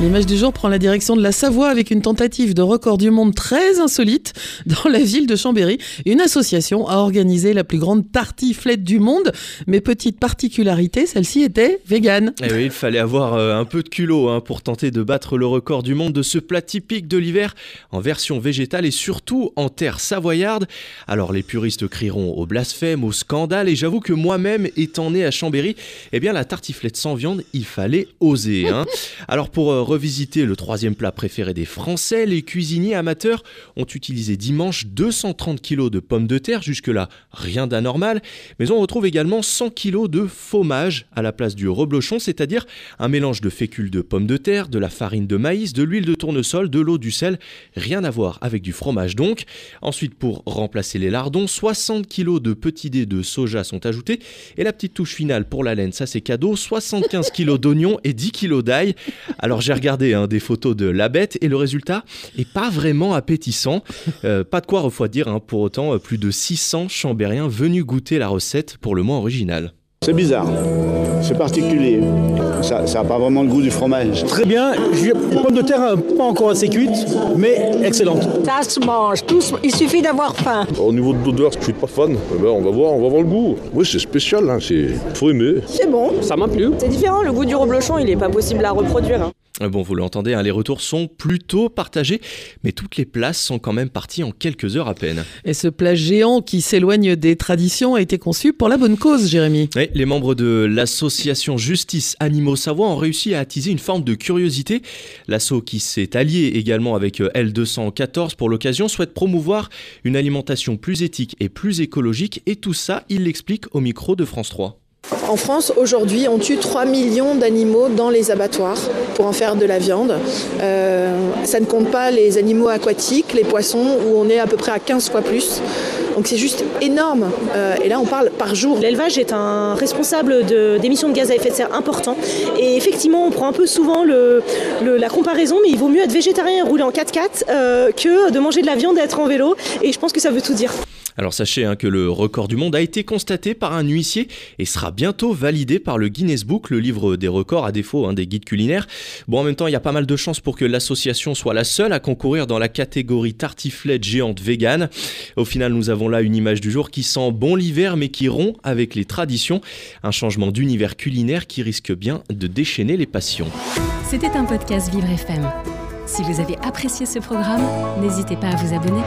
L'image du jour prend la direction de la Savoie avec une tentative de record du monde très insolite dans la ville de Chambéry. Une association a organisé la plus grande tartiflette du monde, mais petite particularité, celle-ci était végane. Eh oui, il fallait avoir euh, un peu de culot hein, pour tenter de battre le record du monde de ce plat typique de l'hiver en version végétale et surtout en terre savoyarde. Alors les puristes crieront au blasphème, au scandale et j'avoue que moi-même étant né à Chambéry, eh bien la tartiflette sans viande, il fallait oser. Hein. Alors pour euh, revisiter le troisième plat préféré des Français, les cuisiniers amateurs ont utilisé dimanche 230 kg de pommes de terre, jusque-là rien d'anormal, mais on retrouve également 100 kg de fromage à la place du reblochon, c'est-à-dire un mélange de fécule de pommes de terre, de la farine de maïs, de l'huile de tournesol, de l'eau, du sel, rien à voir avec du fromage donc. Ensuite, pour remplacer les lardons, 60 kg de petits dés de soja sont ajoutés, et la petite touche finale pour la laine, ça c'est cadeau, 75 kg d'oignons et 10 kg d'ail. Alors j'ai regardé hein, des photos de la bête et le résultat est pas vraiment appétissant. Euh, pas de quoi refroidir hein, pour autant euh, plus de 600 chambériens venus goûter la recette pour le moins originale. C'est bizarre, c'est particulier. Ça n'a pas vraiment le goût du fromage. Très bien, pomme de terre pas encore assez cuite, mais excellente. Ça se mange, il suffit d'avoir faim. Au niveau de l'odeur, je suis pas fan. Eh ben, on va voir, on va voir le goût. Oui, c'est spécial, hein, c'est faut aimer. C'est bon, ça m'a plu. C'est différent, le goût du reblochon, il n'est pas possible à reproduire. Hein. Bon, vous l'entendez, hein, les retours sont plutôt partagés, mais toutes les places sont quand même parties en quelques heures à peine. Et ce plat géant qui s'éloigne des traditions a été conçu pour la bonne cause, Jérémy. Oui, les membres de l'association Justice Animaux Savoie ont réussi à attiser une forme de curiosité. L'asso qui s'est allié également avec euh, L214 pour l'occasion souhaite promouvoir une alimentation plus éthique et plus écologique, et tout ça, il l'explique au micro de France 3. En France, aujourd'hui, on tue 3 millions d'animaux dans les abattoirs pour en faire de la viande. Euh, ça ne compte pas les animaux aquatiques, les poissons, où on est à peu près à 15 fois plus. Donc c'est juste énorme. Euh, et là, on parle par jour. L'élevage est un responsable d'émissions de, gaz à effet de serre important. Et effectivement, on prend un peu souvent la comparaison, mais il vaut mieux être végétarien et rouler en 4x4 euh, que de manger de la viande et être en vélo. Et je pense que ça veut tout dire. Alors sachez hein, que le record du monde a été constaté par un huissier et sera bientôt validé par le Guinness Book, le livre des records à défaut hein, des guides culinaires. Bon, en même temps, il y a pas mal de chances pour que l'association soit la seule à concourir dans la catégorie tartiflette géante vegan. Au final, nous avons là une image du jour qui sent bon l'hiver mais qui rompt avec les traditions. Un changement d'univers culinaire qui risque bien de déchaîner les passions. C'était un podcast Vivre FM. Si vous avez apprécié ce programme, n'hésitez pas à vous abonner.